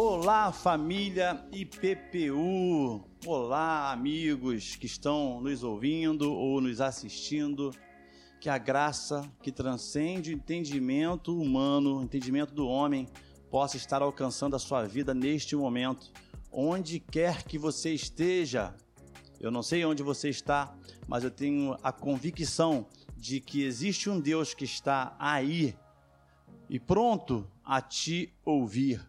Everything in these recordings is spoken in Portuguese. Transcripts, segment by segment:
Olá, família IPPU! Olá, amigos que estão nos ouvindo ou nos assistindo. Que a graça que transcende o entendimento humano, o entendimento do homem, possa estar alcançando a sua vida neste momento, onde quer que você esteja. Eu não sei onde você está, mas eu tenho a convicção de que existe um Deus que está aí e pronto a te ouvir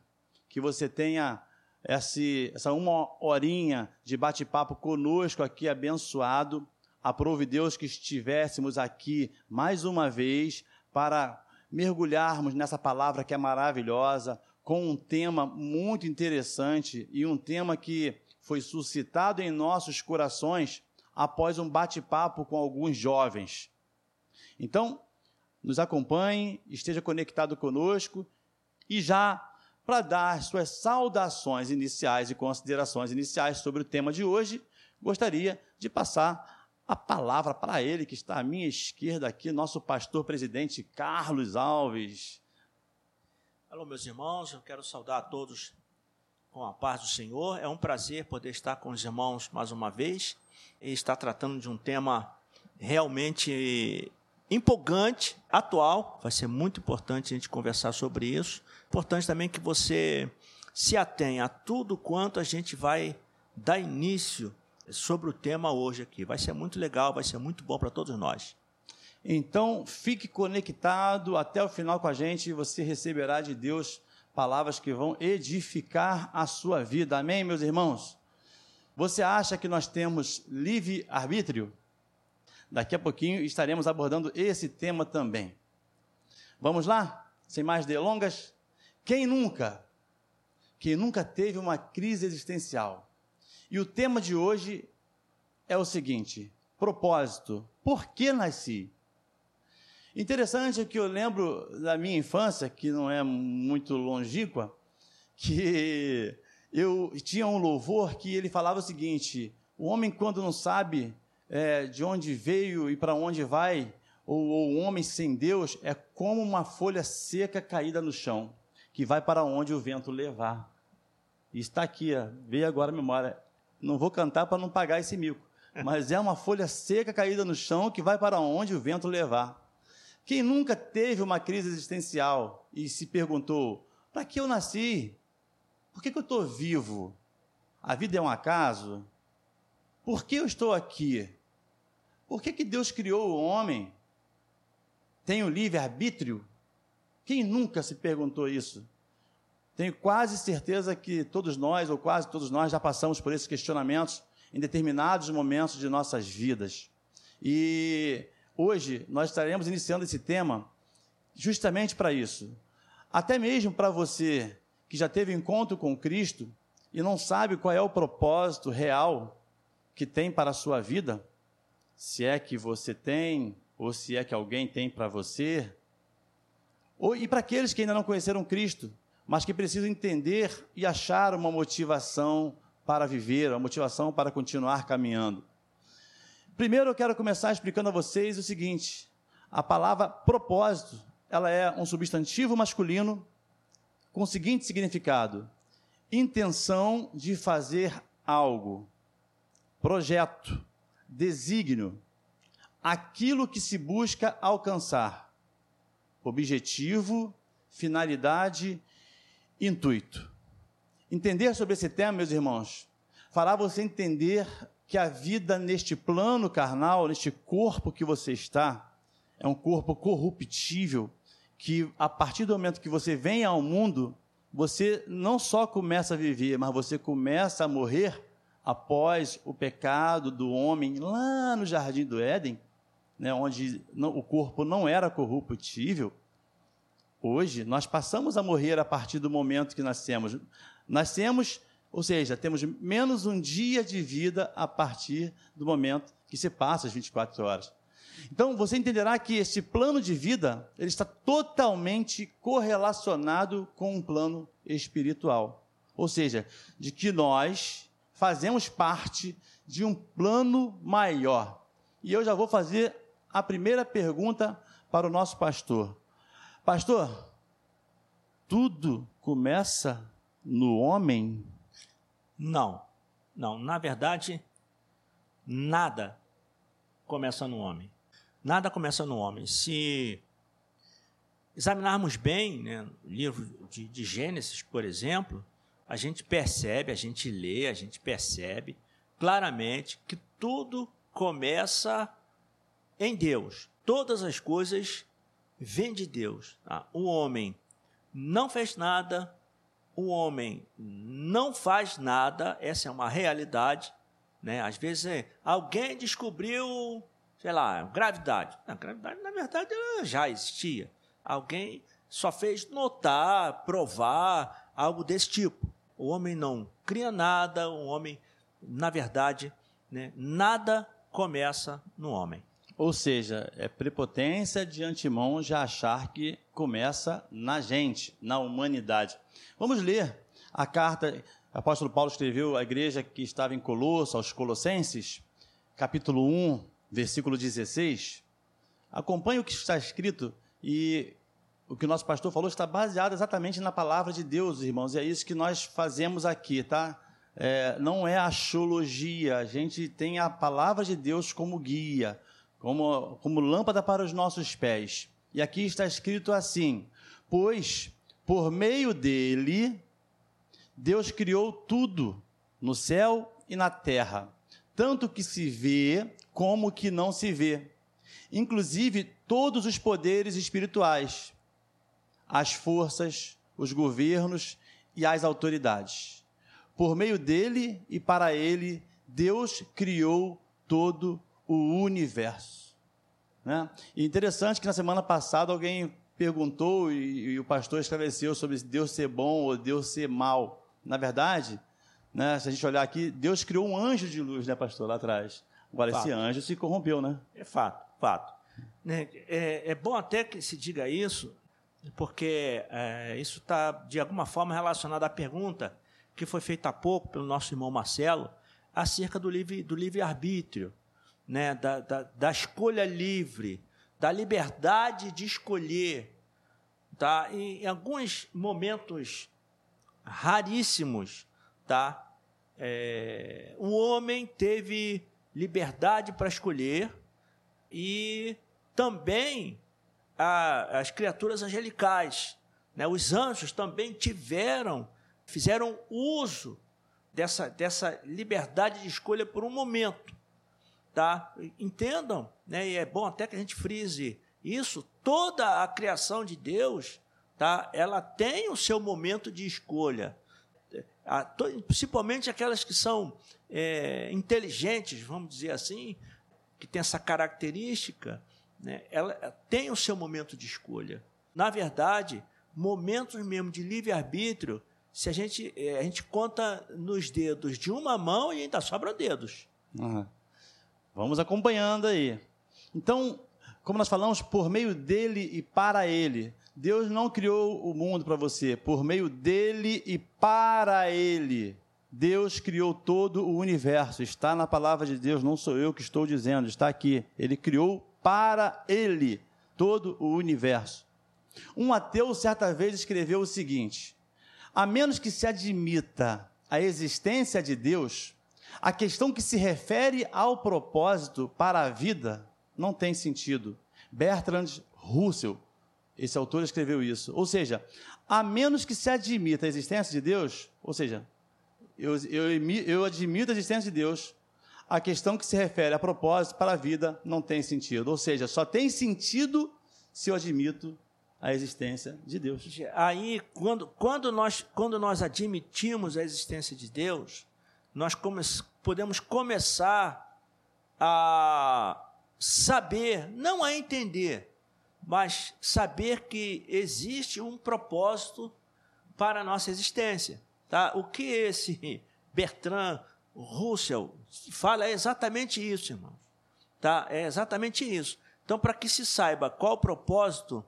que você tenha esse, essa uma horinha de bate-papo conosco aqui abençoado. Aprove Deus que estivéssemos aqui mais uma vez para mergulharmos nessa palavra que é maravilhosa, com um tema muito interessante e um tema que foi suscitado em nossos corações após um bate-papo com alguns jovens. Então, nos acompanhe, esteja conectado conosco e já para dar suas saudações iniciais e considerações iniciais sobre o tema de hoje, gostaria de passar a palavra para ele, que está à minha esquerda aqui, nosso pastor presidente Carlos Alves. Alô, meus irmãos, eu quero saudar a todos com a paz do Senhor. É um prazer poder estar com os irmãos mais uma vez e estar tratando de um tema realmente empolgante, atual. Vai ser muito importante a gente conversar sobre isso. Importante também que você se atenha a tudo quanto a gente vai dar início sobre o tema hoje aqui. Vai ser muito legal, vai ser muito bom para todos nós. Então, fique conectado até o final com a gente e você receberá de Deus palavras que vão edificar a sua vida. Amém, meus irmãos? Você acha que nós temos livre arbítrio? Daqui a pouquinho estaremos abordando esse tema também. Vamos lá? Sem mais delongas? Quem nunca? Quem nunca teve uma crise existencial? E o tema de hoje é o seguinte: propósito. Por que nasci? Interessante que eu lembro da minha infância, que não é muito longínqua, que eu tinha um louvor que ele falava o seguinte: o homem, quando não sabe é, de onde veio e para onde vai, ou, o homem sem Deus, é como uma folha seca caída no chão, que vai para onde o vento levar. E está aqui, ó, veio agora a memória. Não vou cantar para não pagar esse mico, mas é uma folha seca caída no chão que vai para onde o vento levar. Quem nunca teve uma crise existencial e se perguntou: para que eu nasci? Por que, que eu estou vivo? A vida é um acaso? Por que eu estou aqui? Por que, que Deus criou o homem? Tem o livre-arbítrio? Quem nunca se perguntou isso? Tenho quase certeza que todos nós, ou quase todos nós, já passamos por esses questionamentos em determinados momentos de nossas vidas. E hoje nós estaremos iniciando esse tema justamente para isso. Até mesmo para você que já teve encontro com Cristo e não sabe qual é o propósito real que tem para a sua vida, se é que você tem, ou se é que alguém tem para você. Ou, e para aqueles que ainda não conheceram Cristo, mas que precisam entender e achar uma motivação para viver, uma motivação para continuar caminhando. Primeiro eu quero começar explicando a vocês o seguinte: a palavra propósito, ela é um substantivo masculino com o seguinte significado: intenção de fazer algo, projeto, desígnio, aquilo que se busca alcançar, objetivo, finalidade, intuito. Entender sobre esse tema, meus irmãos, fará você entender que a vida neste plano carnal, neste corpo que você está, é um corpo corruptível, que a partir do momento que você vem ao mundo, você não só começa a viver, mas você começa a morrer após o pecado do homem lá no jardim do Éden, né, onde o corpo não era corruptível, hoje nós passamos a morrer a partir do momento que nascemos. Nascemos, ou seja, temos menos um dia de vida a partir do momento que se passa as 24 horas. Então, você entenderá que esse plano de vida ele está totalmente correlacionado com um plano espiritual. Ou seja, de que nós fazemos parte de um plano maior. E eu já vou fazer a primeira pergunta para o nosso pastor. Pastor, tudo começa no homem? Não. Não, na verdade, nada começa no homem. Nada começa no homem. Se examinarmos bem né, o livro de, de Gênesis, por exemplo, a gente percebe, a gente lê, a gente percebe claramente que tudo começa em Deus. Todas as coisas vêm de Deus. O homem não fez nada, o homem não faz nada, essa é uma realidade. Né? Às vezes é, alguém descobriu, sei lá, gravidade. A gravidade, na verdade, ela já existia. Alguém só fez notar, provar, algo desse tipo. O homem não cria nada, o homem, na verdade, né, nada começa no homem. Ou seja, é prepotência de antemão já achar que começa na gente, na humanidade. Vamos ler a carta que o apóstolo Paulo escreveu à igreja que estava em Colosso, aos Colossenses, capítulo 1, versículo 16. Acompanhe o que está escrito e o que o nosso pastor falou está baseado exatamente na palavra de Deus, irmãos, e é isso que nós fazemos aqui, tá? É, não é axiologia, a gente tem a palavra de Deus como guia, como, como lâmpada para os nossos pés. E aqui está escrito assim: Pois por meio dele, Deus criou tudo no céu e na terra, tanto que se vê como que não se vê, inclusive todos os poderes espirituais, as forças, os governos e as autoridades. Por meio dele e para ele, Deus criou todo o universo. Né? E interessante que na semana passada alguém perguntou e, e, o pastor esclareceu sobre Deus ser bom ou Deus ser mal. Na verdade, né, se a gente olhar aqui, Deus criou um anjo de luz, né, pastor, lá atrás. Agora, fato. esse anjo se corrompeu, né? É fato, fato. Né, é, é bom até que se diga isso, porque é, isso está, de alguma forma, relacionado à pergunta que foi feita há pouco pelo nosso irmão Marcelo, acerca do livre-arbítrio. Do livre -arbítrio né, da, da, da escolha livre, da liberdade de escolher. Tá? E, em alguns momentos raríssimos, tá? É, o homem teve liberdade para escolher e também a, as criaturas angelicais, né? os anjos também tiveram, fizeram uso dessa, dessa liberdade de escolha por um momento tá? Entendam, né? E é bom até que a gente frise isso. Toda a criação de Deus, tá? Ela tem o seu momento de escolha. Principalmente aquelas que são é, inteligentes, vamos dizer assim, que tem essa característica, né? Ela tem o seu momento de escolha. Na verdade, momentos mesmo de livre-arbítrio, se a gente, é, a gente conta nos dedos de uma mão e ainda sobram dedos. Uhum. Vamos acompanhando aí. Então, como nós falamos, por meio dele e para ele. Deus não criou o mundo para você, por meio dele e para ele. Deus criou todo o universo. Está na palavra de Deus, não sou eu que estou dizendo, está aqui. Ele criou para ele todo o universo. Um ateu certa vez escreveu o seguinte: a menos que se admita a existência de Deus, a questão que se refere ao propósito para a vida não tem sentido. Bertrand Russell, esse autor escreveu isso. Ou seja, a menos que se admita a existência de Deus, ou seja, eu, eu, eu admito a existência de Deus, a questão que se refere a propósito para a vida não tem sentido. Ou seja, só tem sentido se eu admito a existência de Deus. Aí, quando, quando, nós, quando nós admitimos a existência de Deus, nós come podemos começar a saber, não a entender, mas saber que existe um propósito para a nossa existência. Tá? O que esse Bertrand Russell fala exatamente isso, irmãos. Tá? É exatamente isso. Então, para que se saiba qual o propósito,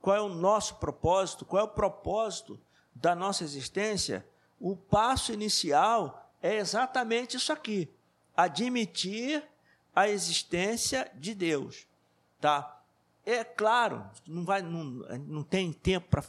qual é o nosso propósito, qual é o propósito da nossa existência, o passo inicial é exatamente isso aqui: admitir a existência de Deus, tá? É claro, não vai, não, não tem tempo para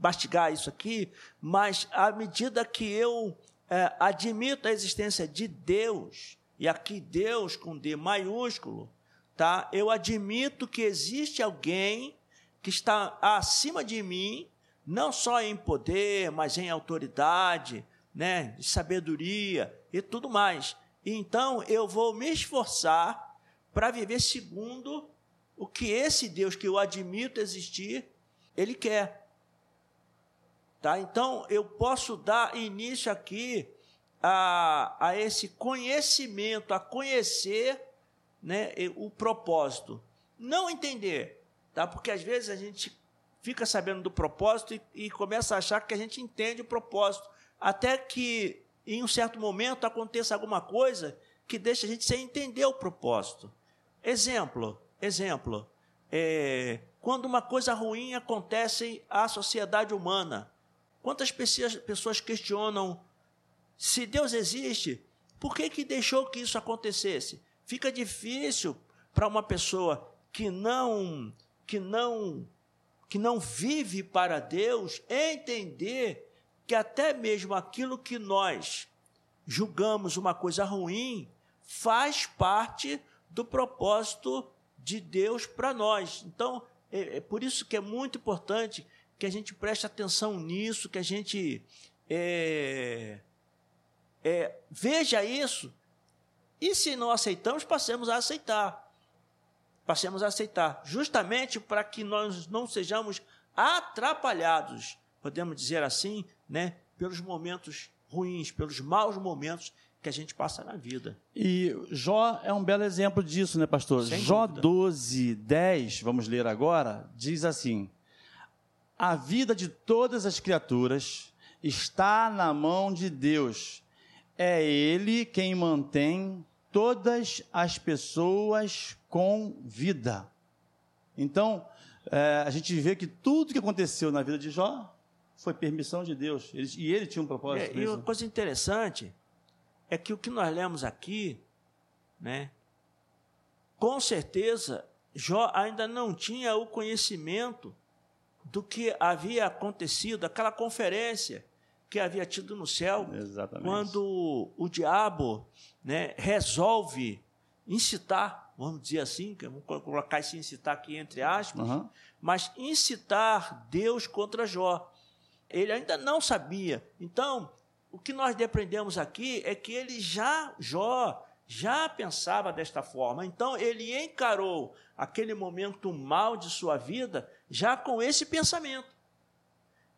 mastigar isso aqui, mas à medida que eu é, admito a existência de Deus, e aqui Deus com D maiúsculo, tá? Eu admito que existe alguém que está acima de mim, não só em poder, mas em autoridade, né, sabedoria e tudo mais. Então eu vou me esforçar para viver segundo o que esse Deus que eu admito existir, ele quer. Tá? Então eu posso dar início aqui a, a esse conhecimento, a conhecer né, o propósito. Não entender, tá? porque às vezes a gente fica sabendo do propósito e, e começa a achar que a gente entende o propósito, até que em um certo momento aconteça alguma coisa que deixa a gente sem entender o propósito. Exemplo, exemplo, é, quando uma coisa ruim acontece à sociedade humana, quantas pessoas, questionam se Deus existe, por que, que deixou que isso acontecesse? Fica difícil para uma pessoa que não que não que não vive para Deus entender que até mesmo aquilo que nós julgamos uma coisa ruim faz parte do propósito de Deus para nós. Então, é, é, por isso que é muito importante que a gente preste atenção nisso, que a gente é, é, veja isso e se não aceitamos, passemos a aceitar. Passemos a aceitar, justamente para que nós não sejamos atrapalhados, podemos dizer assim, né, pelos momentos ruins, pelos maus momentos que a gente passa na vida. E Jó é um belo exemplo disso, né, pastor? Sem Jó dúvida. 12, 10, vamos ler agora, diz assim: A vida de todas as criaturas está na mão de Deus. É Ele quem mantém todas as pessoas com vida. Então, é, a gente vê que tudo que aconteceu na vida de Jó foi permissão de Deus. Ele, e ele tinha um propósito. É, e uma coisa interessante é que o que nós lemos aqui, né, com certeza, Jó ainda não tinha o conhecimento do que havia acontecido, aquela conferência que havia tido no céu, Exatamente. quando o diabo né, resolve incitar, vamos dizer assim, vamos colocar esse incitar aqui entre aspas, uhum. mas incitar Deus contra Jó. Ele ainda não sabia. Então, o que nós depreendemos aqui é que ele já, Jó, já pensava desta forma. Então, ele encarou aquele momento mal de sua vida já com esse pensamento.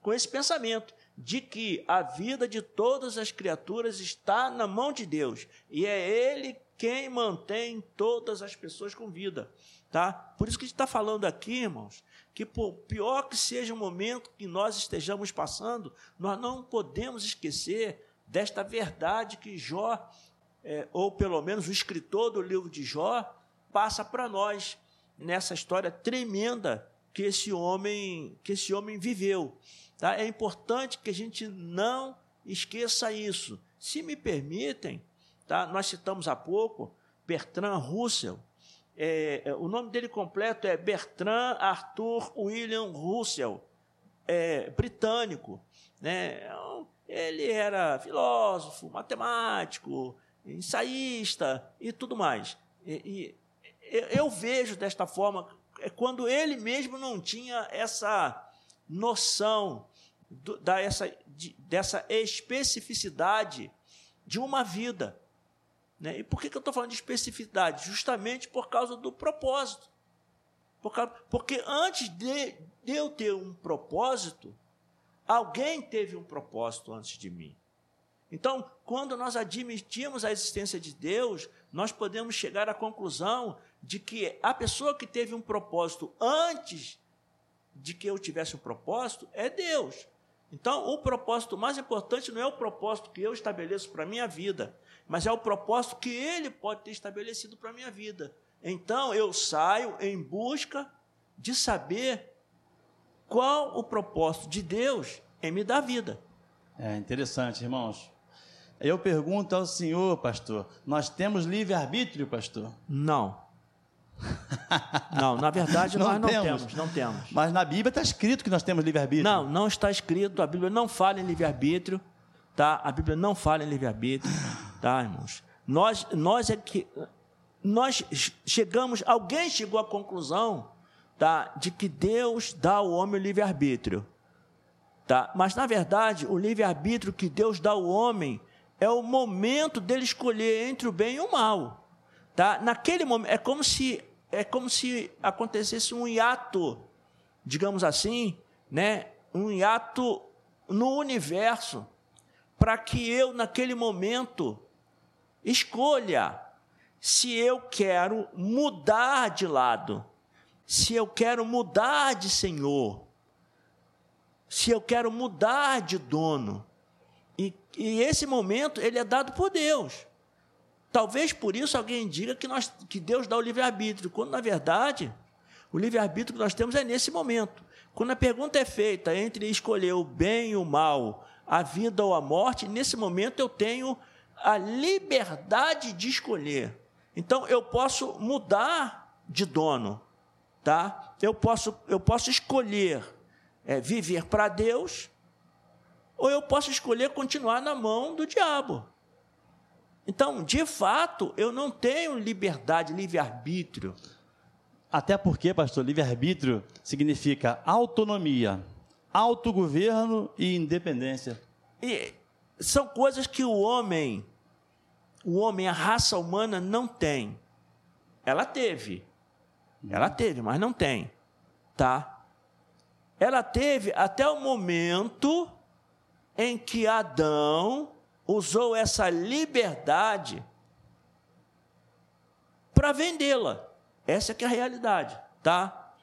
Com esse pensamento de que a vida de todas as criaturas está na mão de Deus e é Ele quem mantém todas as pessoas com vida. Tá? Por isso que a gente está falando aqui, irmãos, que por pior que seja o momento que nós estejamos passando, nós não podemos esquecer desta verdade que Jó, é, ou pelo menos o escritor do livro de Jó, passa para nós nessa história tremenda que esse homem que esse homem viveu. Tá? É importante que a gente não esqueça isso. Se me permitem, tá? nós citamos há pouco Bertrand Russell. É, é, o nome dele completo é Bertrand Arthur William Russell, é, britânico. Né? Ele era filósofo, matemático, ensaísta e tudo mais. E, e eu vejo desta forma, é quando ele mesmo não tinha essa noção do, da essa, de, dessa especificidade de uma vida. Né? E por que, que eu estou falando de especificidade? Justamente por causa do propósito. Por causa, porque antes de, de eu ter um propósito, alguém teve um propósito antes de mim. Então, quando nós admitimos a existência de Deus, nós podemos chegar à conclusão de que a pessoa que teve um propósito antes de que eu tivesse um propósito é Deus. Então, o propósito mais importante não é o propósito que eu estabeleço para a minha vida, mas é o propósito que ele pode ter estabelecido para a minha vida. Então, eu saio em busca de saber qual o propósito de Deus em me dar vida. É interessante, irmãos. Eu pergunto ao senhor, pastor: nós temos livre-arbítrio, pastor? Não. Não, na verdade Não nós não temos. temos, não temos. Mas na Bíblia está escrito que nós temos livre-arbítrio. Não, não está escrito, a Bíblia não fala em livre-arbítrio, tá? A Bíblia não fala em livre-arbítrio, tá, irmãos? Nós, nós é que nós chegamos, alguém chegou à conclusão, tá, de que Deus dá ao homem o livre-arbítrio, tá? Mas na verdade, o livre-arbítrio que Deus dá ao homem é o momento dele escolher entre o bem e o mal, tá? Naquele momento é como se é como se acontecesse um hiato, digamos assim, né? Um hiato no universo para que eu naquele momento escolha se eu quero mudar de lado, se eu quero mudar de senhor, se eu quero mudar de dono. E, esse momento ele é dado por Deus. Talvez por isso alguém diga que, nós, que Deus dá o livre-arbítrio, quando na verdade o livre-arbítrio que nós temos é nesse momento. Quando a pergunta é feita entre escolher o bem e o mal, a vida ou a morte, nesse momento eu tenho a liberdade de escolher. Então eu posso mudar de dono, tá? Eu posso eu posso escolher é, viver para Deus ou eu posso escolher continuar na mão do diabo. Então, de fato, eu não tenho liberdade, livre-arbítrio. Até porque, pastor, livre-arbítrio significa autonomia, autogoverno e independência. E são coisas que o homem, o homem, a raça humana não tem. Ela teve. Ela teve, mas não tem. Tá? Ela teve até o momento em que Adão usou essa liberdade para vendê-la. Essa que é a realidade, tá?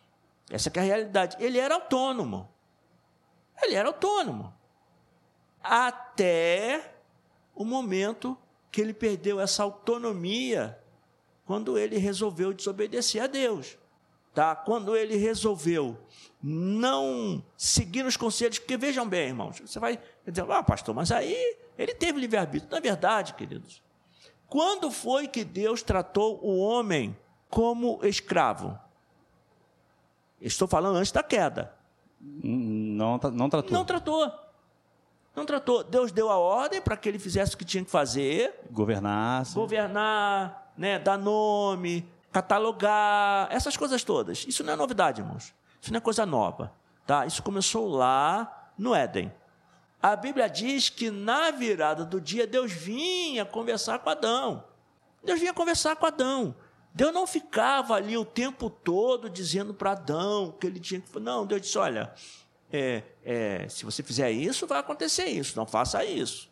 Essa que é a realidade. Ele era autônomo. Ele era autônomo. Até o momento que ele perdeu essa autonomia quando ele resolveu desobedecer a Deus. Tá? Quando ele resolveu não seguir os conselhos, porque vejam bem, irmãos, você vai dizer, ah, pastor, mas aí ele teve livre-arbítrio. Na verdade, queridos, quando foi que Deus tratou o homem como escravo? Estou falando antes da queda. Não, não tratou. Não tratou. Não tratou. Deus deu a ordem para que ele fizesse o que tinha que fazer. Governasse. Governar, né, dar nome, catalogar, essas coisas todas. Isso não é novidade, irmãos. Isso não é coisa nova. Tá? Isso começou lá no Éden. A Bíblia diz que na virada do dia Deus vinha conversar com Adão. Deus vinha conversar com Adão. Deus não ficava ali o tempo todo dizendo para Adão que ele tinha que. Não, Deus disse: olha, é, é, se você fizer isso, vai acontecer isso, não faça isso.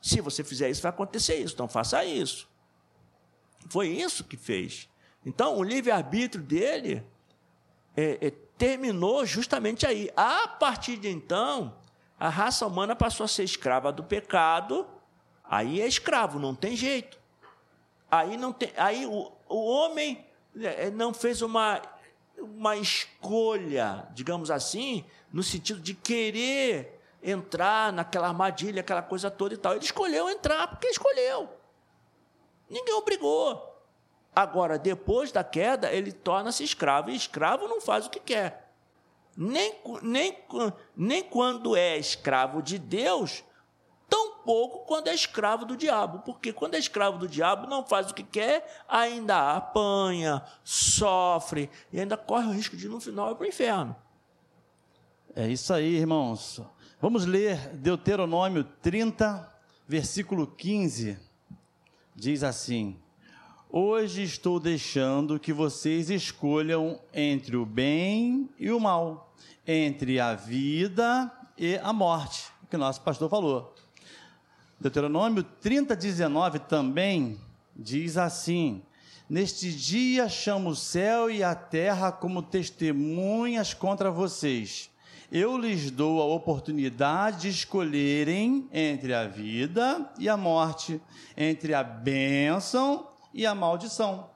Se você fizer isso, vai acontecer isso, não faça isso. Foi isso que fez. Então, o livre-arbítrio dele é, é, terminou justamente aí. A partir de então, a raça humana passou a ser escrava do pecado, aí é escravo, não tem jeito. Aí, não tem, aí o, o homem é, não fez uma, uma escolha, digamos assim, no sentido de querer entrar naquela armadilha, aquela coisa toda e tal. Ele escolheu entrar porque escolheu. Ninguém obrigou. Agora, depois da queda, ele torna-se escravo. E escravo não faz o que quer. Nem, nem, nem quando é escravo de Deus, tampouco quando é escravo do diabo. Porque quando é escravo do diabo, não faz o que quer, ainda apanha, sofre e ainda corre o risco de, no final, ir para o inferno. É isso aí, irmãos. Vamos ler Deuteronômio 30, versículo 15. Diz assim: Hoje estou deixando que vocês escolham entre o bem e o mal, entre a vida e a morte, que o nosso pastor falou. Deuteronômio 30, 19 também diz assim: Neste dia chamo o céu e a terra como testemunhas contra vocês. Eu lhes dou a oportunidade de escolherem entre a vida e a morte, entre a bênção e a maldição.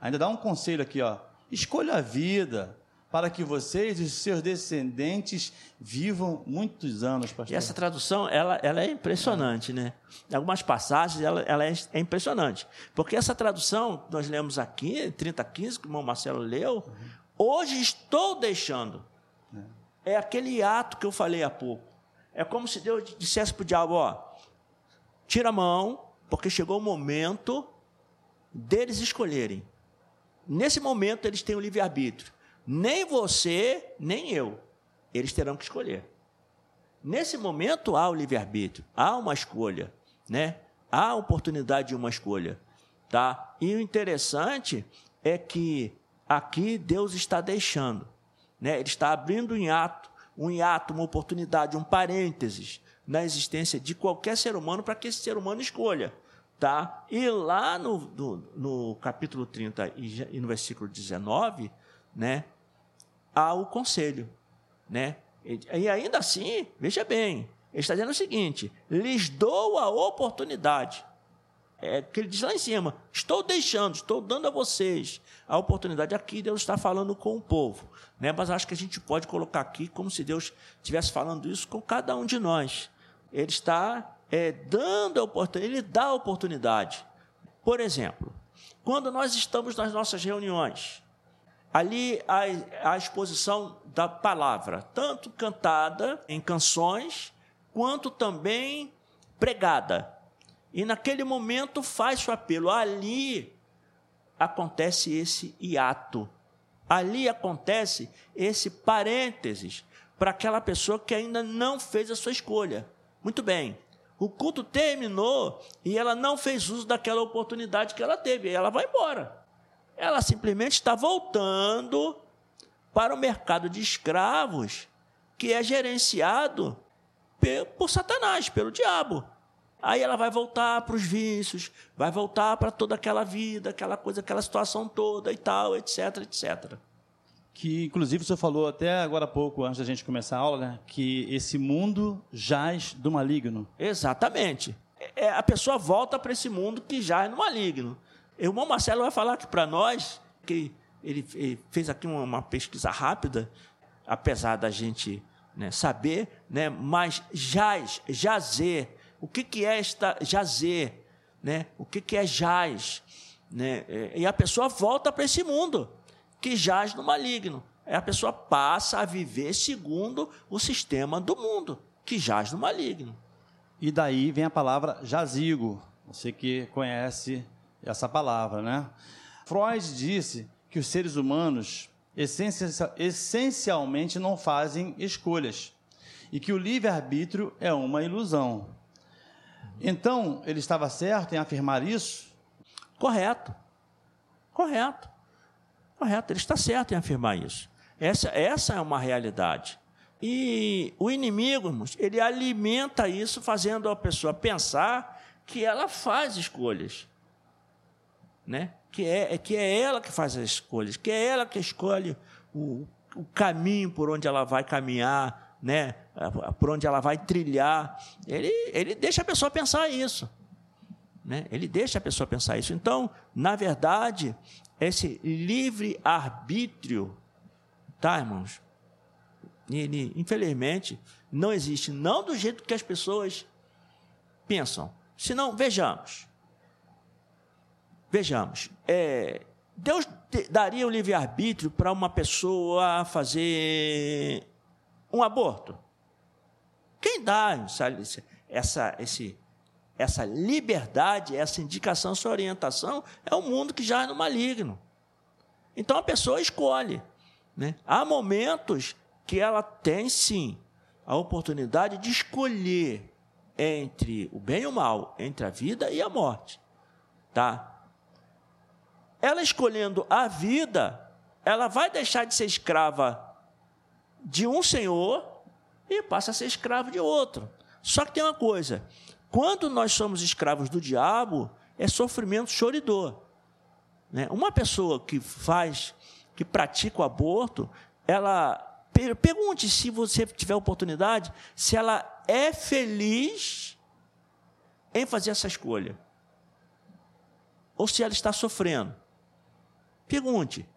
Ainda dá um conselho aqui, ó. Escolha a vida, para que vocês e seus descendentes vivam muitos anos, pastor. E essa tradução, ela, ela é impressionante, né? Em algumas passagens, ela, ela é, é, impressionante. Porque essa tradução, nós lemos aqui, 3015, que o irmão Marcelo leu, uhum. hoje estou deixando. É. é aquele ato que eu falei há pouco. É como se Deus dissesse para o diabo, ó, tira a mão, porque chegou o momento deles escolherem. Nesse momento, eles têm o livre-arbítrio. Nem você, nem eu. Eles terão que escolher. Nesse momento há o livre-arbítrio, há uma escolha, né? Há a oportunidade de uma escolha, tá? E o interessante é que aqui Deus está deixando, né? Ele está abrindo um hiato, um hiato, uma oportunidade, um parênteses na existência de qualquer ser humano para que esse ser humano escolha. Tá? E lá no, no, capítulo 30 e, e no versículo 19, né, ao conselho. Né? E ainda assim, veja bem, ele está dizendo o seguinte: lhes dou a oportunidade. É que ele diz lá em cima: estou deixando, estou dando a vocês a oportunidade. Aqui Deus está falando com o povo. Né? Mas acho que a gente pode colocar aqui como se Deus estivesse falando isso com cada um de nós. Ele está é, dando a oportunidade, ele dá a oportunidade. Por exemplo, quando nós estamos nas nossas reuniões, ali a, a exposição da palavra, tanto cantada em canções, quanto também pregada. E naquele momento faz o apelo. Ali acontece esse hiato. Ali acontece esse parênteses para aquela pessoa que ainda não fez a sua escolha. Muito bem. O culto terminou e ela não fez uso daquela oportunidade que ela teve. Ela vai embora. Ela simplesmente está voltando para o mercado de escravos que é gerenciado por Satanás, pelo diabo. Aí ela vai voltar para os vícios, vai voltar para toda aquela vida, aquela coisa, aquela situação toda e tal, etc, etc. Que, inclusive, senhor falou até agora há pouco, antes da gente começar a aula, né, que esse mundo jaz do maligno. Exatamente. É, a pessoa volta para esse mundo que jaz no maligno. O irmão Marcelo vai falar aqui para nós que ele, ele, fez aqui uma, uma, pesquisa rápida, apesar da gente né, saber, né, mas jaz, jazer, o que, que é esta jazer? Né? O que, que é jaz? Né? E a pessoa volta para esse mundo que jaz no maligno. A pessoa passa a viver segundo o sistema do mundo, que jaz no maligno. E daí vem a palavra jazigo. Você que conhece essa palavra, né? Freud disse que os seres humanos essencialmente não fazem escolhas e que o livre-arbítrio é uma ilusão. Então, ele estava certo em afirmar isso? Correto. Correto. Correto, ele está certo em afirmar isso. Essa, essa é uma realidade. E o inimigo, ele alimenta isso, fazendo a pessoa pensar que ela faz escolhas né? que, é, que é ela que faz as escolhas, que é ela que escolhe o, o caminho por onde ela vai caminhar, né? por onde ela vai trilhar. Ele, ele deixa a pessoa pensar isso. Né? Ele deixa a pessoa pensar isso. Então, na verdade, esse livre-arbítrio, tá, irmãos? Ele, infelizmente, não existe, não do jeito que as pessoas pensam. Se não, vejamos. Vejamos, é, Deus daria o livre-arbítrio para uma pessoa fazer um aborto? Quem dá essa, essa, esse, essa liberdade, essa indicação, essa orientação é o mundo que já é no maligno. Então a pessoa escolhe. Né? Há momentos que ela tem sim a oportunidade de escolher entre o bem e o mal, entre a vida e a morte. Tá? ela escolhendo a vida, ela vai deixar de ser escrava de um senhor e passa a ser escravo de outro. Só que tem uma coisa: quando nós somos escravos do diabo, é sofrimento choridor. Né? Uma pessoa que faz, que pratica o aborto, ela pergunte se você tiver oportunidade, se ela é feliz em fazer essa escolha, ou se ela está sofrendo. Pergunte.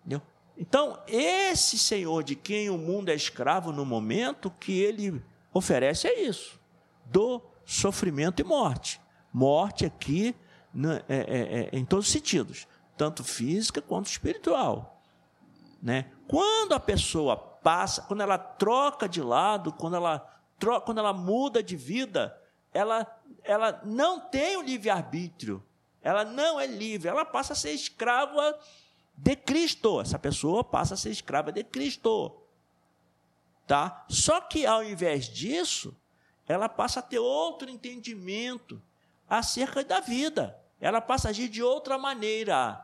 Entendeu? Então, esse Senhor de quem o mundo é escravo no momento, que ele oferece é isso: do sofrimento e morte. Morte aqui né, é, é, é, em todos os sentidos, tanto física quanto espiritual. Né? Quando a pessoa passa, quando ela troca de lado, quando ela, troca, quando ela muda de vida, ela, ela não tem o livre-arbítrio, ela não é livre, ela passa a ser escrava de Cristo. Essa pessoa passa a ser escrava de Cristo. Tá? Só que ao invés disso, ela passa a ter outro entendimento acerca da vida. Ela passa a agir de outra maneira.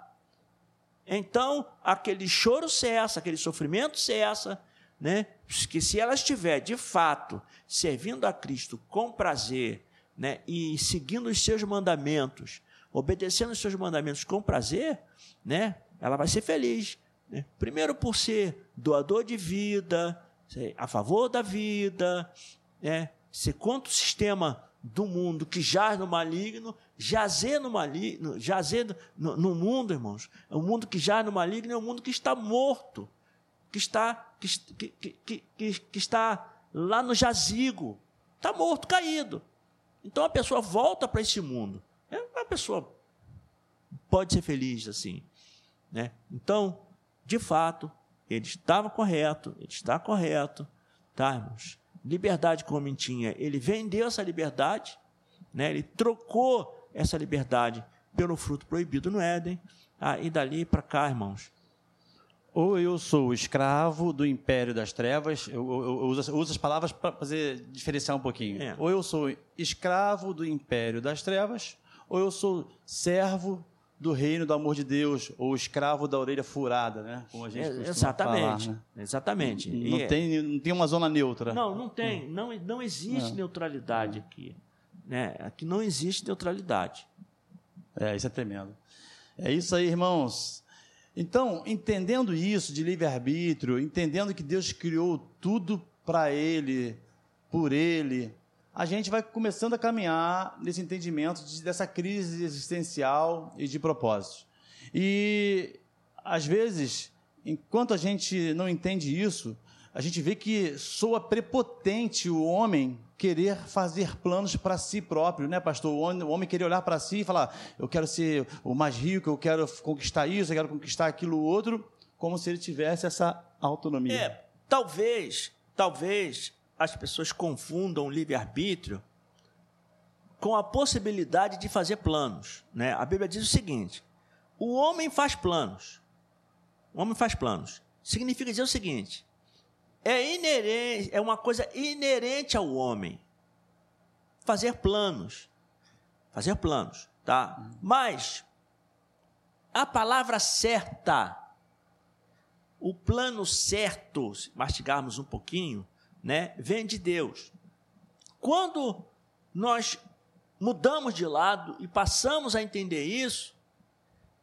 Então, aquele choro cessa, aquele sofrimento cessa, né? Que se ela estiver de fato servindo a Cristo com prazer, né, e seguindo os seus mandamentos, obedecendo os seus mandamentos com prazer, né, ela vai ser feliz. Né? Primeiro por ser doador de vida, a favor da vida, né? Ser contra o sistema do mundo que jaz no maligno, jazer no maligno, jazer no, no mundo, irmãos. O mundo que jaz no maligno é o mundo que está morto, que está, que, que, que, que, que está lá no jazigo, está morto, caído. Então a pessoa volta para esse mundo. É, a pessoa pode ser feliz assim. Né? Então, de fato, ele estava correto, ele está correto, tá, irmãos? Liberdade como ele tinha, ele vendeu essa liberdade, né? ele trocou essa liberdade pelo fruto proibido no Éden, ah, e dali para cá, irmãos. Ou eu sou escravo do império das trevas, eu, eu, eu, uso, eu uso, as palavras para fazer diferenciar um pouquinho. É. Ou eu sou escravo do império das trevas, ou eu sou servo do reino do amor de Deus, ou escravo da orelha furada, né? Como a gente é, exatamente, falar, né? exatamente. Não, é. tem, não tem uma zona neutra. Não, não tem. Não, não existe não. neutralidade aqui. Né? Aqui não existe neutralidade. É, isso é tremendo. É isso aí, irmãos. Então, entendendo isso de livre-arbítrio, entendendo que Deus criou tudo para Ele, por Ele, a gente vai começando a caminhar nesse entendimento de, dessa crise existencial e de propósitos. E, às vezes, enquanto a gente não entende isso, a gente vê que soa prepotente o homem querer fazer planos para si próprio, né, pastor? O homem querer olhar para si e falar: eu quero ser o mais rico, eu quero conquistar isso, eu quero conquistar aquilo outro, como se ele tivesse essa autonomia. É, talvez, talvez as pessoas confundam o livre-arbítrio com a possibilidade de fazer planos. Né? A Bíblia diz o seguinte: o homem faz planos. O homem faz planos. Significa dizer o seguinte: é inerente, é uma coisa inerente ao homem fazer planos. Fazer planos, tá? Mas a palavra certa, o plano certo, se mastigarmos um pouquinho, né, vem de Deus. Quando nós mudamos de lado e passamos a entender isso,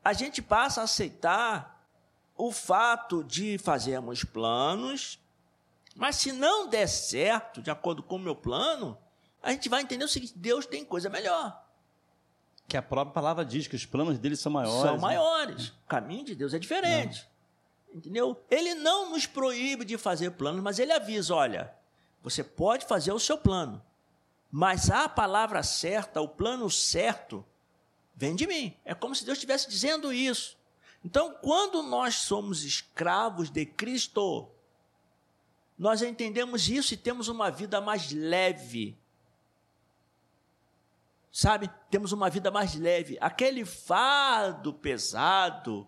a gente passa a aceitar o fato de fazermos planos, mas se não der certo, de acordo com o meu plano, a gente vai entender o seguinte: Deus tem coisa melhor. Que a própria palavra diz que os planos dele são maiores. São né? maiores. Né? O caminho de Deus é diferente. Entendeu? Ele não nos proíbe de fazer planos, mas ele avisa: olha, você pode fazer o seu plano, mas a palavra certa, o plano certo, vem de mim. É como se Deus estivesse dizendo isso. Então, quando nós somos escravos de Cristo, nós entendemos isso e temos uma vida mais leve. Sabe? Temos uma vida mais leve. Aquele fardo pesado,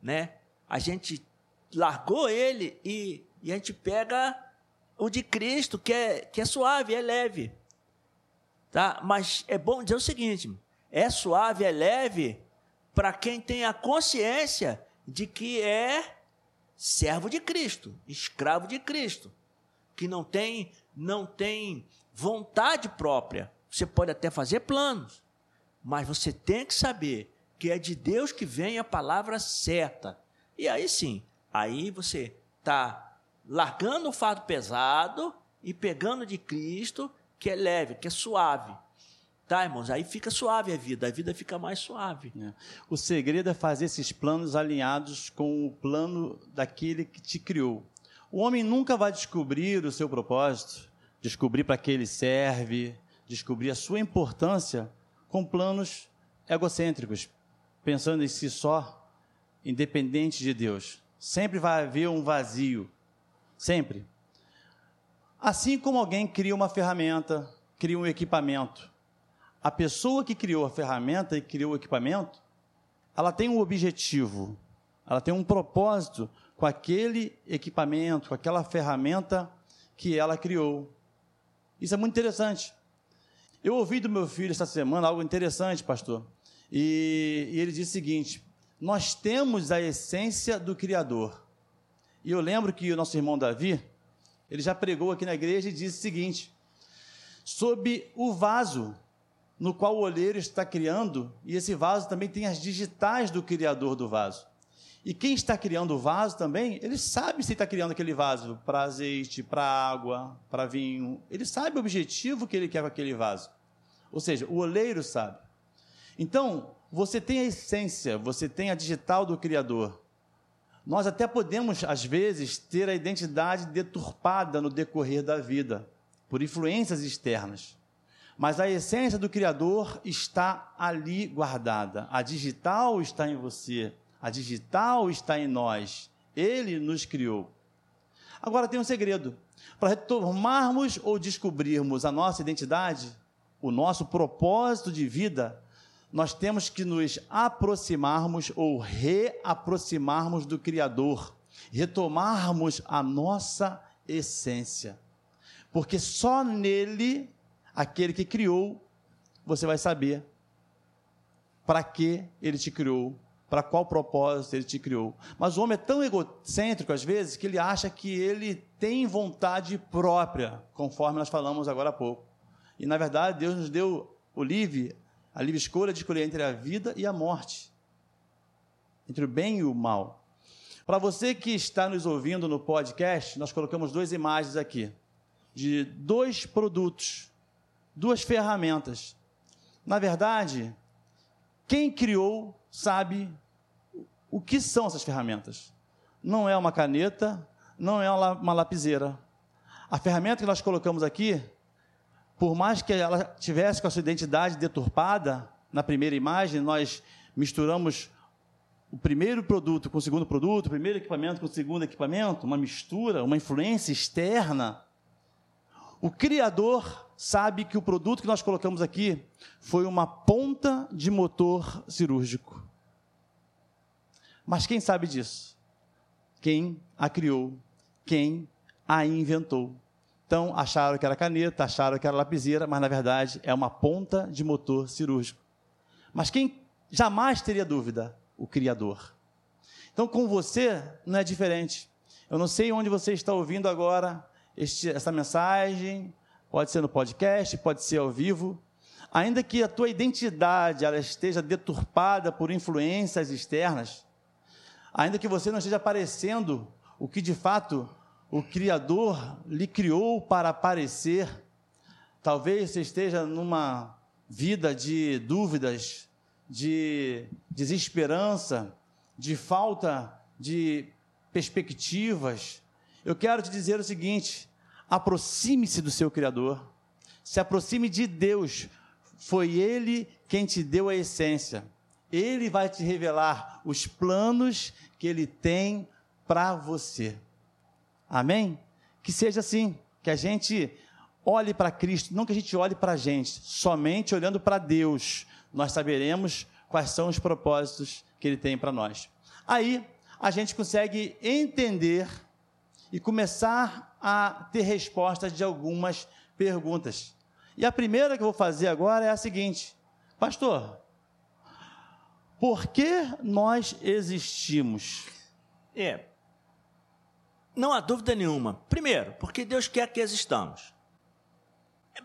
né? A gente largou ele e, e a gente pega o de Cristo, que é, que é suave, é leve. Tá? Mas é bom dizer o seguinte: é suave, é leve para quem tem a consciência de que é servo de Cristo, escravo de Cristo, que não tem não tem vontade própria. Você pode até fazer planos, mas você tem que saber que é de Deus que vem a palavra certa. E aí sim, Aí você está largando o fardo pesado e pegando de Cristo, que é leve, que é suave. adaptar, irmãos, aí fica suave a vida, a vida fica mais suave. É. O segredo é fazer esses planos alinhados com o plano daquele que te criou. O homem nunca vai descobrir o seu propósito, descobrir para que ele serve, descobrir a sua importância com planos egocêntricos, pensando em si só, independente de Deus. Sempre vai haver um vazio. Sempre. Assim como alguém cria uma ferramenta, cria um equipamento, a pessoa que criou a ferramenta e criou o equipamento, ela tem um objetivo, ela tem um propósito com aquele equipamento, com aquela ferramenta que ela criou. Isso é muito interessante. Eu ouvi do meu filho essa semana algo interessante, pastor. E, e, ele disse o seguinte: Nós temos a essência do Criador. E eu lembro que o nosso irmão Davi, ele já pregou aqui na igreja e disse o seguinte: Sob o vaso no qual o olheiro está criando, e esse vaso também tem as digitais do Criador do vaso. E quem está criando o vaso também, ele sabe se está criando aquele vaso para azeite, para água, para vinho. Ele sabe o objetivo que ele quer com aquele vaso. Ou seja, o oleiro sabe. Então, você tem a essência, você tem a digital do Criador. Nós até podemos, às vezes, ter a identidade deturpada no decorrer da vida, por influências externas. Mas a essência do Criador está ali guardada. A digital está em você. A digital está em nós. Ele nos criou. Agora tem um segredo. Para retomarmos ou descobrirmos a nossa identidade, o nosso propósito de vida, nós temos que nos aproximarmos ou reaproximarmos do Criador, retomarmos a nossa essência. Porque só nele, aquele que criou, você vai saber para que ele te criou, para qual propósito ele te criou. Mas o homem é tão egocêntrico, às vezes, que ele acha que ele tem vontade própria, conforme nós falamos agora há pouco. E, na verdade, Deus nos deu o livre, a livre escolha de escolher entre a vida e a morte, entre o bem e o mal. Para você que está nos ouvindo no podcast, nós colocamos duas imagens aqui, de dois produtos, duas ferramentas. Na verdade, quem criou sabe o que são essas ferramentas. Não é uma caneta, não é uma lapiseira. A ferramenta que nós colocamos aqui, por mais que ela tivesse com a sua identidade deturpada, na primeira imagem, nós misturamos o primeiro produto com o segundo produto, o primeiro equipamento com o segundo equipamento, uma mistura, uma influência externa. O Criador sabe que o produto que nós colocamos aqui foi uma ponta de motor cirúrgico. Mas quem sabe disso? Quem a criou, quem a inventou. Então, acharam que era caneta, acharam que era lapiseira, mas na verdade é uma ponta de motor cirúrgico. Mas quem jamais teria dúvida? O Criador. Então, com você não é diferente. Eu não sei onde você está ouvindo agora este, essa mensagem, pode ser no podcast, pode ser ao vivo. Ainda que a tua identidade ela esteja deturpada por influências externas, ainda que você não esteja aparecendo o que de fato o Criador lhe criou para aparecer, talvez você esteja numa vida de dúvidas, de desesperança, de falta de perspectivas. Eu quero te dizer o seguinte: aproxime-se do seu Criador, se aproxime de Deus, foi Ele quem te deu a essência. Ele vai te revelar os planos que Ele tem para você. Amém? Que seja assim, que a gente olhe para Cristo, não que a gente olhe para a gente, somente olhando para Deus, nós saberemos quais são os propósitos que Ele tem para nós. Aí a gente consegue entender e começar a ter respostas de algumas perguntas. E a primeira que eu vou fazer agora é a seguinte: Pastor, por que nós existimos? É. Não há dúvida nenhuma. Primeiro, porque Deus quer que existamos.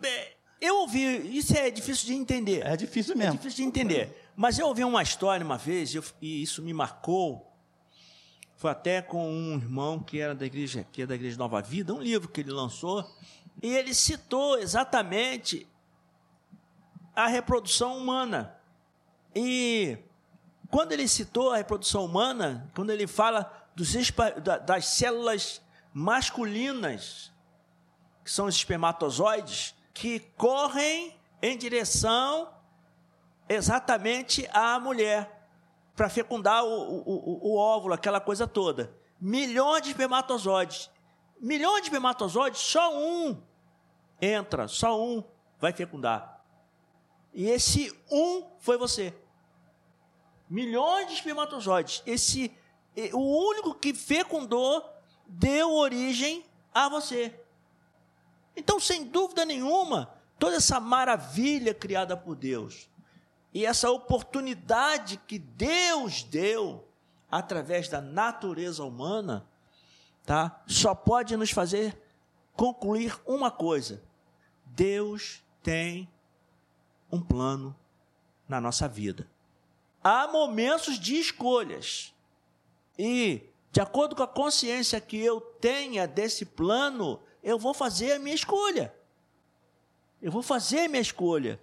É, eu ouvi, isso é difícil de entender. É difícil mesmo. É difícil de entender. Mas eu ouvi uma história uma vez, e isso me marcou. Foi até com um irmão que era da igreja, que é da igreja Nova Vida, um livro que ele lançou, e ele citou exatamente a reprodução humana. E quando ele citou a reprodução humana, quando ele fala dos, das células masculinas, que são os espermatozoides, que correm em direção exatamente à mulher, para fecundar o, o, o, óvulo, aquela coisa toda. Milhões de espermatozoides. Milhões de espermatozoides, só um entra, só um vai fecundar. E esse um foi você. Milhões de espermatozoides. Esse, o único que fecundou deu origem a você. Então, sem dúvida nenhuma, toda essa maravilha criada por Deus e essa oportunidade que Deus deu através da natureza humana, tá? Só pode nos fazer concluir uma coisa: Deus tem um plano na nossa vida. Há momentos de escolhas. E, de acordo com a consciência que eu tenha desse plano, eu vou fazer a minha escolha. Eu vou fazer a minha escolha.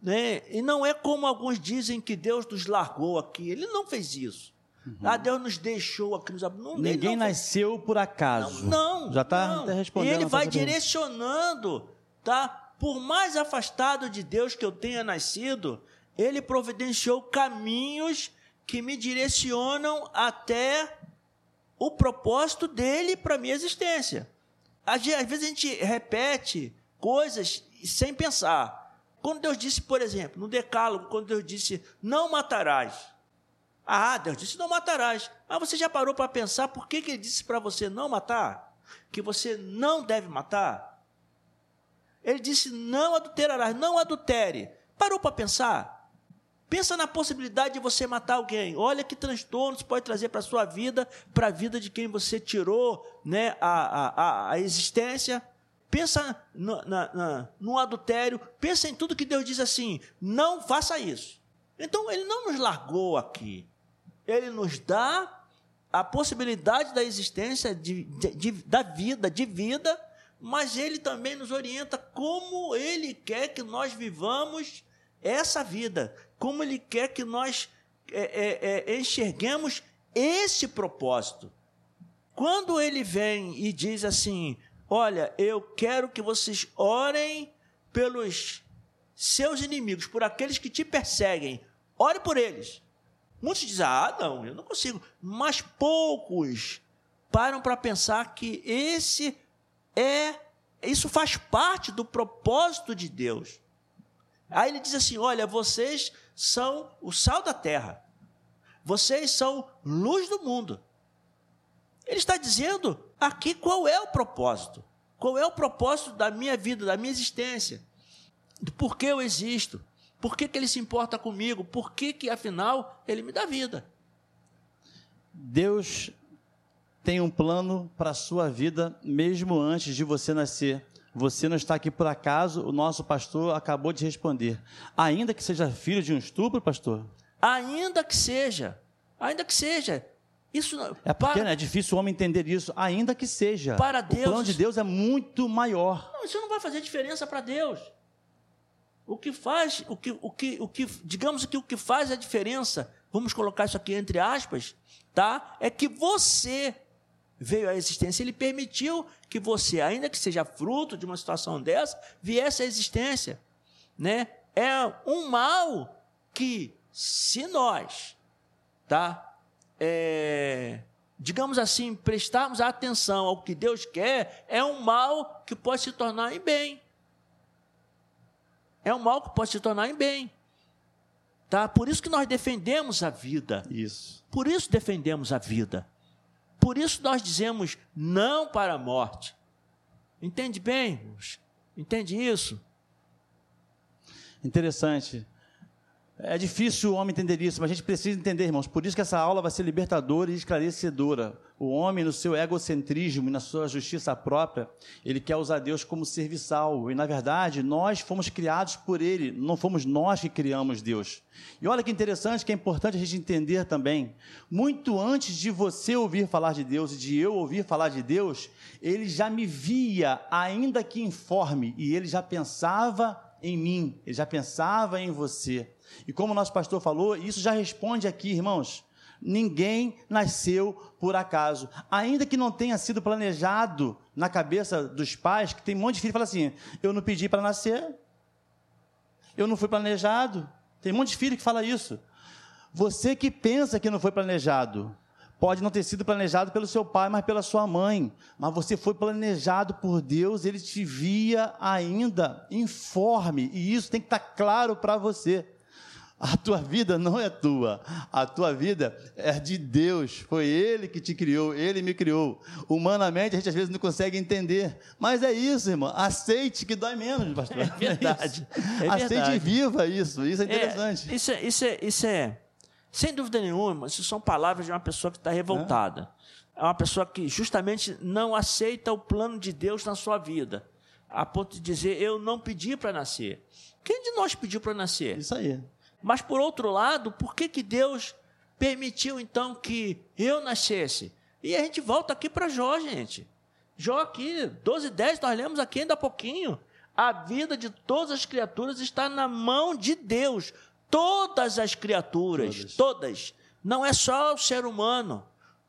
Né? E não é como alguns dizem que Deus nos largou aqui. Ele não fez isso. Uhum. Ah, Deus nos deixou aqui. Nos... Não, Ninguém não nasceu por acaso. Não, não Já está respondendo. E ele vai direcionando, tá? Por mais afastado de Deus que eu tenha nascido, ele providenciou caminhos que me direcionam até o propósito dele para minha existência. Às vezes a gente repete coisas sem pensar. Quando Deus disse, por exemplo, no Decálogo, quando Deus disse, não matarás. Ah, Deus disse, não matarás. Mas você já parou para pensar por que, que ele disse para você não matar? Que você não deve matar? Ele disse, não adulterarás, não adultere. Parou para pensar? Pensa na possibilidade de você matar alguém. Olha que transtorno isso pode trazer para a sua vida, para a vida de quem você tirou né, a, a, a existência pensa no, na, na, no adultério, pensa em tudo que Deus diz assim: não faça isso. Então, Ele não nos largou aqui. Ele nos dá a possibilidade da existência de, de, de, da vida, de vida, mas Ele também nos orienta como Ele quer que nós vivamos essa vida, como Ele quer que nós é, é, é, enxerguemos esse propósito. Quando Ele vem e diz assim: Olha, eu quero que vocês orem pelos seus inimigos, por aqueles que te perseguem. Ore por eles. Muitos dizem: Ah, não, eu não consigo. Mas poucos param para pensar que esse é, isso faz parte do propósito de Deus. Aí ele diz assim: Olha, vocês são o sal da terra, vocês são luz do mundo. Ele está dizendo aqui qual é o propósito. Qual é o propósito da minha vida, da minha existência? Por que eu existo? Por que, que ele se importa comigo? Por que, que, afinal, ele me dá vida? Deus tem um plano para a sua vida mesmo antes de você nascer. Você não está aqui por acaso, o nosso pastor acabou de responder. Ainda que seja filho de um estupro, pastor? Ainda que seja, ainda que seja. Isso é porque para, né, é difícil o homem entender isso, ainda que seja. Para Deus, o plano de Deus é muito maior. Não, isso não vai fazer diferença para Deus. O que faz, o que, o que, o que, digamos que o que faz a diferença, vamos colocar isso aqui entre aspas, tá? É que você veio à existência, ele permitiu que você, ainda que seja fruto de uma situação dessa, viesse à existência, né? É um mal que se nós, tá? é, digamos assim, prestarmos atenção ao que Deus quer, é um mal que pode se tornar em bem. É um mal que pode se tornar em bem. Tá? Por isso que nós defendemos a vida. Isso. Por isso defendemos a vida. Por isso nós dizemos não para a morte. Entende bem? Entende isso? Interessante. É difícil o homem entender isso, mas a gente precisa entender, irmãos. Por isso que essa aula vai ser libertadora e esclarecedora. O homem, no seu egocentrismo e na sua justiça própria, ele quer usar Deus como serviçal. E, na verdade, nós fomos criados por Ele, não fomos nós que criamos Deus. E olha que interessante, que é importante a gente entender também. Muito antes de você ouvir falar de Deus e de eu ouvir falar de Deus, Ele já me via, ainda que informe, e Ele já pensava em mim, ele já pensava em você. E como o nosso pastor falou, isso já responde aqui, irmãos. Ninguém nasceu por acaso. Ainda que não tenha sido planejado na cabeça dos pais, que tem um monte de filho que fala assim: eu não pedi para nascer, eu não fui planejado. Tem um monte de filho que fala isso. Você que pensa que não foi planejado, pode não ter sido planejado pelo seu pai, mas pela sua mãe. Mas você foi planejado por Deus, ele te via ainda informe, e isso tem que estar claro para você. A tua vida não é tua, a tua vida é de Deus. Foi Ele que te criou, Ele me criou. Humanamente a gente às vezes não consegue entender, mas é isso, irmão. Aceite que dói menos, pastor. É verdade. É, é Aceite e viva isso. Isso é interessante. É, isso, é, isso, é, isso é, sem dúvida nenhuma, isso são palavras de uma pessoa que está revoltada. É. é uma pessoa que justamente não aceita o plano de Deus na sua vida, a ponto de dizer: Eu não pedi para nascer. Quem de nós pediu para nascer? Isso aí. Mas, por outro lado, por que, que Deus permitiu então que eu nascesse? E a gente volta aqui para Jó, gente. Jó aqui, 12 10, nós lemos aqui ainda há pouquinho. A vida de todas as criaturas está na mão de Deus. Todas as criaturas, todas. todas. Não é só o ser humano.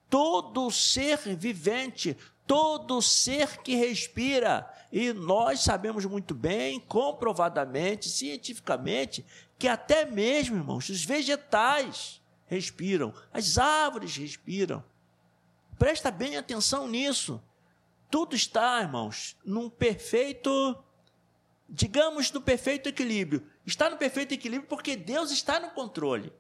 Todo ser vivente, todo ser que respira. E nós sabemos muito bem, comprovadamente, cientificamente, que até mesmo, irmãos, os vegetais respiram, as árvores respiram. Presta bem atenção nisso. Tudo está, irmãos, num perfeito, digamos, no perfeito equilíbrio. Está no perfeito equilíbrio porque Deus está no controle.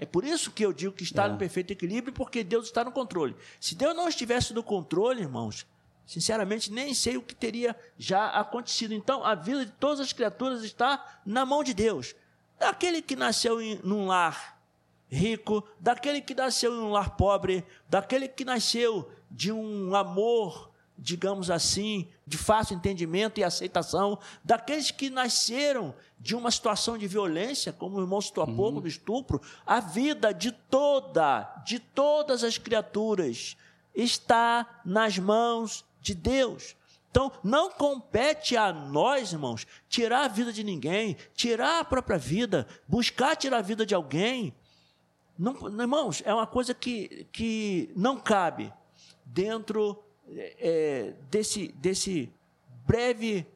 É por isso que eu digo que está é. no perfeito equilíbrio, porque Deus está no controle. Se Deus não estivesse no controle, irmãos, Sinceramente, nem sei o que teria já acontecido. Então, a vida de todas as criaturas está na mão de Deus. Daquele que nasceu em num lar rico, daquele que nasceu em um lar pobre, daquele que nasceu de um amor, digamos assim, de fácil entendimento e aceitação, daqueles que nasceram de uma situação de violência, como o irmão citou há pouco, uhum. do estupro, a vida de toda, de todas as criaturas está nas mãos de Deus. Então, não compete a nós, irmãos, tirar a vida de ninguém, tirar a própria vida, buscar tirar a vida de alguém. Não, irmãos, é uma coisa que, que não cabe dentro é, desse, desse breve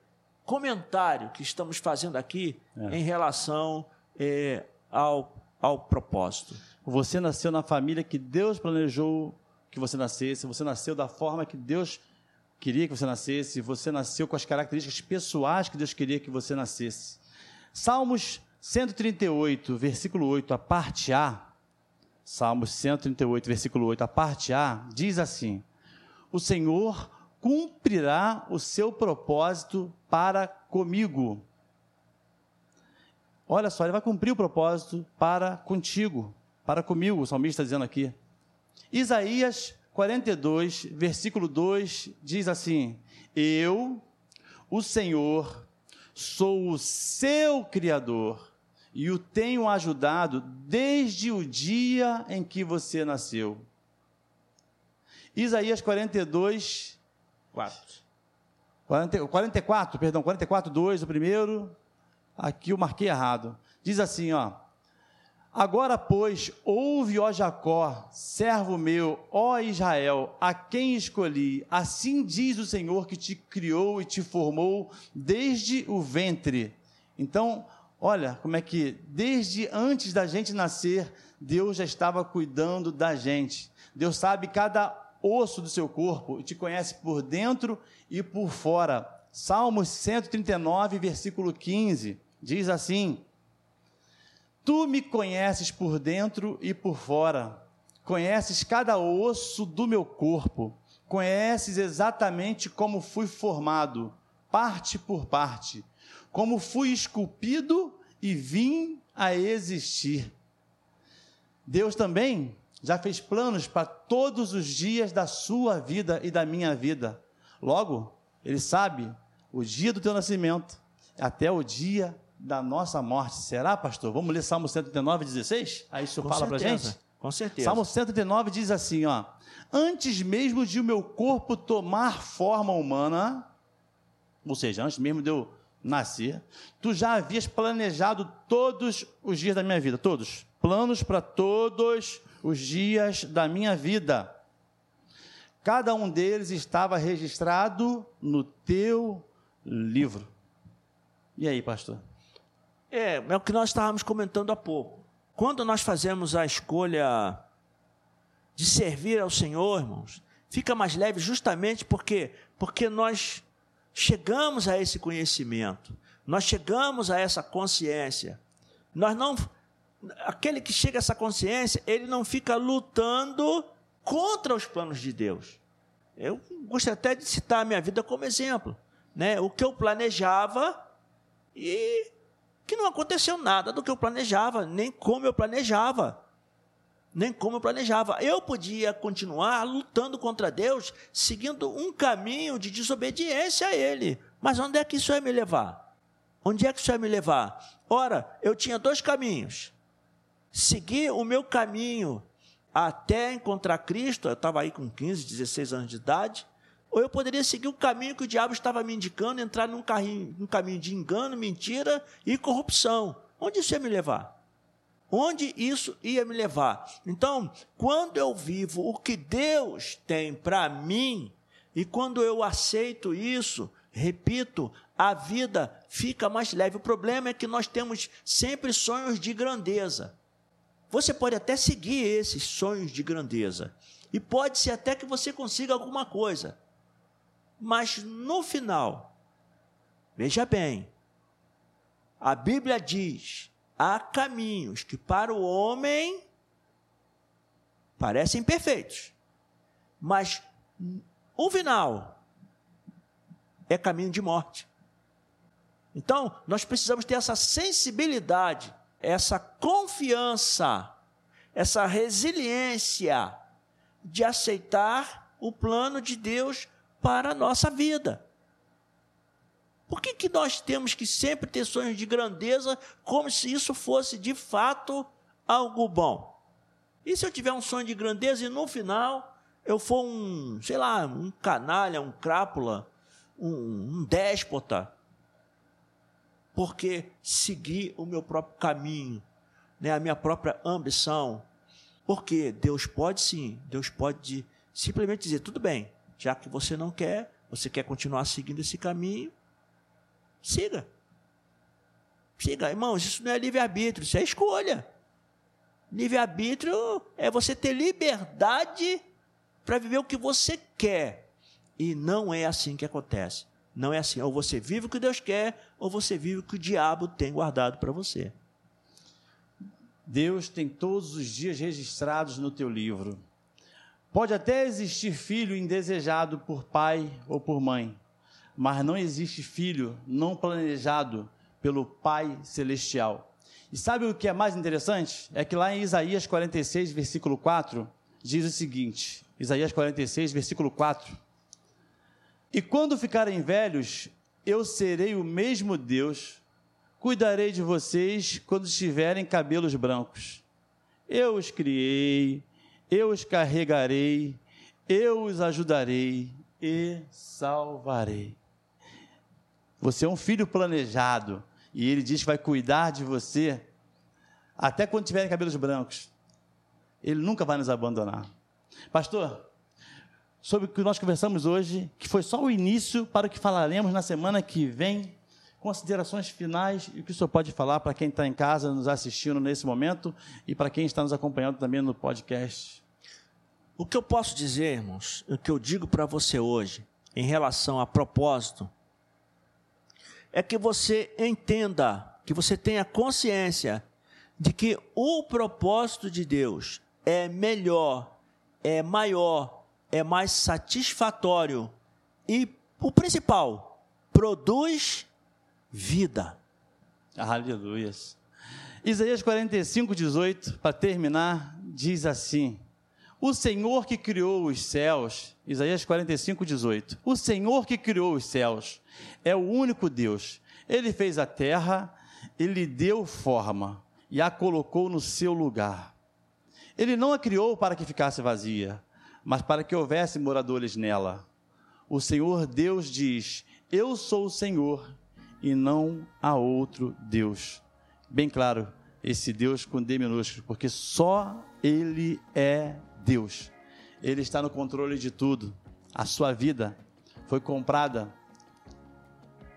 comentário que estamos fazendo aqui é. em relação é, ao, ao propósito. Você nasceu na família que Deus planejou que você nascesse, você nasceu da forma que Deus queria que você nascesse, você nasceu com as características pessoais que Deus queria que você nascesse. Salmos 138, versículo 8, a parte A. Salmos 138, versículo 8, a parte A, diz assim: O Senhor cumprirá o seu propósito para comigo. Olha só, ele vai cumprir o propósito para contigo, para comigo, o salmista está dizendo aqui. Isaías 42, versículo 2 diz assim: Eu, o Senhor, sou o seu Criador e o tenho ajudado desde o dia em que você nasceu. Isaías 42, 4. 40, 44, perdão, 44, 2, o primeiro. Aqui eu marquei errado. Diz assim, ó. Agora, pois, ouve, ó Jacó, servo meu, ó Israel, a quem escolhi. Assim diz o Senhor que te criou e te formou desde o ventre. Então, olha como é que, desde antes da gente nascer, Deus já estava cuidando da gente. Deus sabe cada osso do seu corpo e te conhece por dentro e por fora. Salmos 139, versículo 15, diz assim Tu me conheces por dentro e por fora, conheces cada osso do meu corpo, conheces exatamente como fui formado, parte por parte, como fui esculpido e vim a existir. Deus também já fez planos para todos os dias da sua vida e da minha vida. Logo, Ele sabe o dia do teu nascimento até o dia da nossa morte. Será, pastor? Vamos ler Salmo 139, 16? Aí isso fala para gente? Com certeza. Salmo 139 diz assim, ó. Antes mesmo de o meu corpo tomar forma humana, ou seja, antes mesmo de eu nascer, tu já havias planejado todos os dias da minha vida, todos, planos para todos os dias da minha vida. Cada um deles estava registrado no teu livro. E aí, pastor? É, é o que nós estávamos comentando há pouco. Quando nós fazemos a escolha de servir ao Senhor, irmãos, fica mais leve justamente porque porque nós chegamos a esse conhecimento, nós chegamos a essa consciência. Nós não aquele que chega a essa consciência, ele não fica lutando contra os planos de Deus. Eu gostaria até de citar a minha vida como exemplo, né? O que eu planejava e que não aconteceu nada do que eu planejava, nem como eu planejava. Nem como eu planejava. Eu podia continuar lutando contra Deus, seguindo um caminho de desobediência a Ele. Mas onde é que isso ia me levar? Onde é que isso ia me levar? Ora, eu tinha dois caminhos. Seguir o meu caminho até encontrar Cristo, eu estava aí com 15, 16 anos de idade, ou eu poderia seguir o caminho que o diabo estava me indicando, entrar num, carrinho, num caminho de engano, mentira e corrupção. Onde isso ia me levar? Onde isso ia me levar? Então, quando eu vivo o que Deus tem para mim, e quando eu aceito isso, repito, a vida fica mais leve. O problema é que nós temos sempre sonhos de grandeza. Você pode até seguir esses sonhos de grandeza, e pode ser até que você consiga alguma coisa. Mas no final, veja bem, a Bíblia diz: há caminhos que para o homem parecem perfeitos, mas o final é caminho de morte. Então, nós precisamos ter essa sensibilidade, essa confiança, essa resiliência de aceitar o plano de Deus para a nossa vida. Por que, que nós temos que sempre ter sonhos de grandeza como se isso fosse de fato algo bom? E se eu tiver um sonho de grandeza e no final eu for um, sei lá, um canalha, um crápula, um, um déspota, porque segui o meu próprio caminho, né, a minha própria ambição. Porque Deus pode sim, Deus pode simplesmente dizer: tudo bem, já que você não quer, você quer continuar seguindo esse caminho, siga. Siga, irmãos, isso não é livre-arbítrio, isso é escolha. Livre-arbítrio é você ter liberdade para viver o que você quer. E não é assim que acontece. Não é assim. Ou você vive o que Deus quer, ou você vive o que o diabo tem guardado para você. Deus tem todos os dias registrados no teu livro. Pode até existir filho indesejado por pai ou por mãe, mas não existe filho não planejado pelo Pai Celestial. E sabe o que é mais interessante? É que lá em Isaías 46, versículo 4, diz o seguinte: Isaías 46, versículo 4. E quando ficarem velhos, eu serei o mesmo Deus, cuidarei de vocês quando tiverem cabelos brancos. Eu os criei, eu os carregarei, eu os ajudarei e salvarei. Você é um filho planejado e ele diz que vai cuidar de você até quando tiverem cabelos brancos. Ele nunca vai nos abandonar. Pastor, sobre o que nós conversamos hoje, que foi só o início para o que falaremos na semana que vem, considerações finais e o que o senhor pode falar para quem está em casa nos assistindo nesse momento e para quem está nos acompanhando também no podcast. O que eu posso dizer, irmãos, o que eu digo para você hoje, em relação a propósito, é que você entenda, que você tenha consciência de que o propósito de Deus é melhor, é maior, é mais satisfatório e, o principal, produz vida. Aleluia. Isaías 45, 18, para terminar, diz assim: o Senhor que criou os céus, Isaías 45, 18. O Senhor que criou os céus é o único Deus. Ele fez a terra, ele deu forma e a colocou no seu lugar. Ele não a criou para que ficasse vazia, mas para que houvesse moradores nela. O Senhor Deus diz: Eu sou o Senhor, e não há outro Deus. Bem claro, esse Deus com D minúsculo, porque só Ele é Deus. Ele está no controle de tudo. A sua vida foi comprada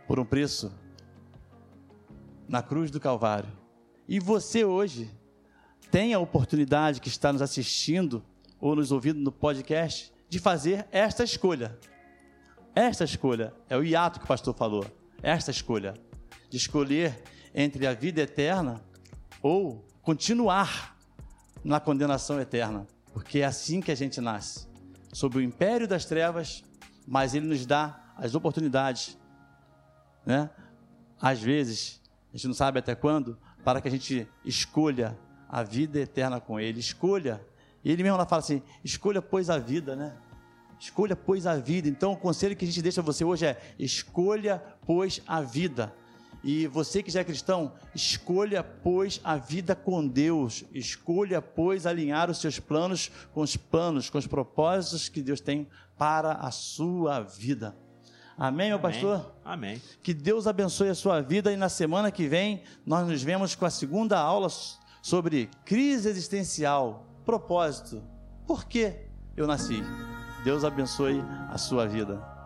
por um preço na cruz do Calvário. E você hoje tem a oportunidade que está nos assistindo ou nos ouvindo no podcast de fazer esta escolha. Esta escolha é o hiato que o pastor falou. Esta escolha de escolher entre a vida eterna ou continuar na condenação eterna, porque é assim que a gente nasce, sob o império das trevas, mas ele nos dá as oportunidades, né? Às vezes, a gente não sabe até quando, para que a gente escolha a vida eterna com ele, escolha. E ele mesmo lá fala assim: escolha pois a vida, né? Escolha pois a vida. Então, o conselho que a gente deixa a você hoje é: escolha pois a vida. E você que já é cristão, escolha, pois, a vida com Deus. Escolha, pois, alinhar os seus planos com os planos, com os propósitos que Deus tem para a sua vida. Amém, meu Amém. pastor? Amém. Que Deus abençoe a sua vida e na semana que vem nós nos vemos com a segunda aula sobre crise existencial, propósito. Por que eu nasci? Deus abençoe a sua vida.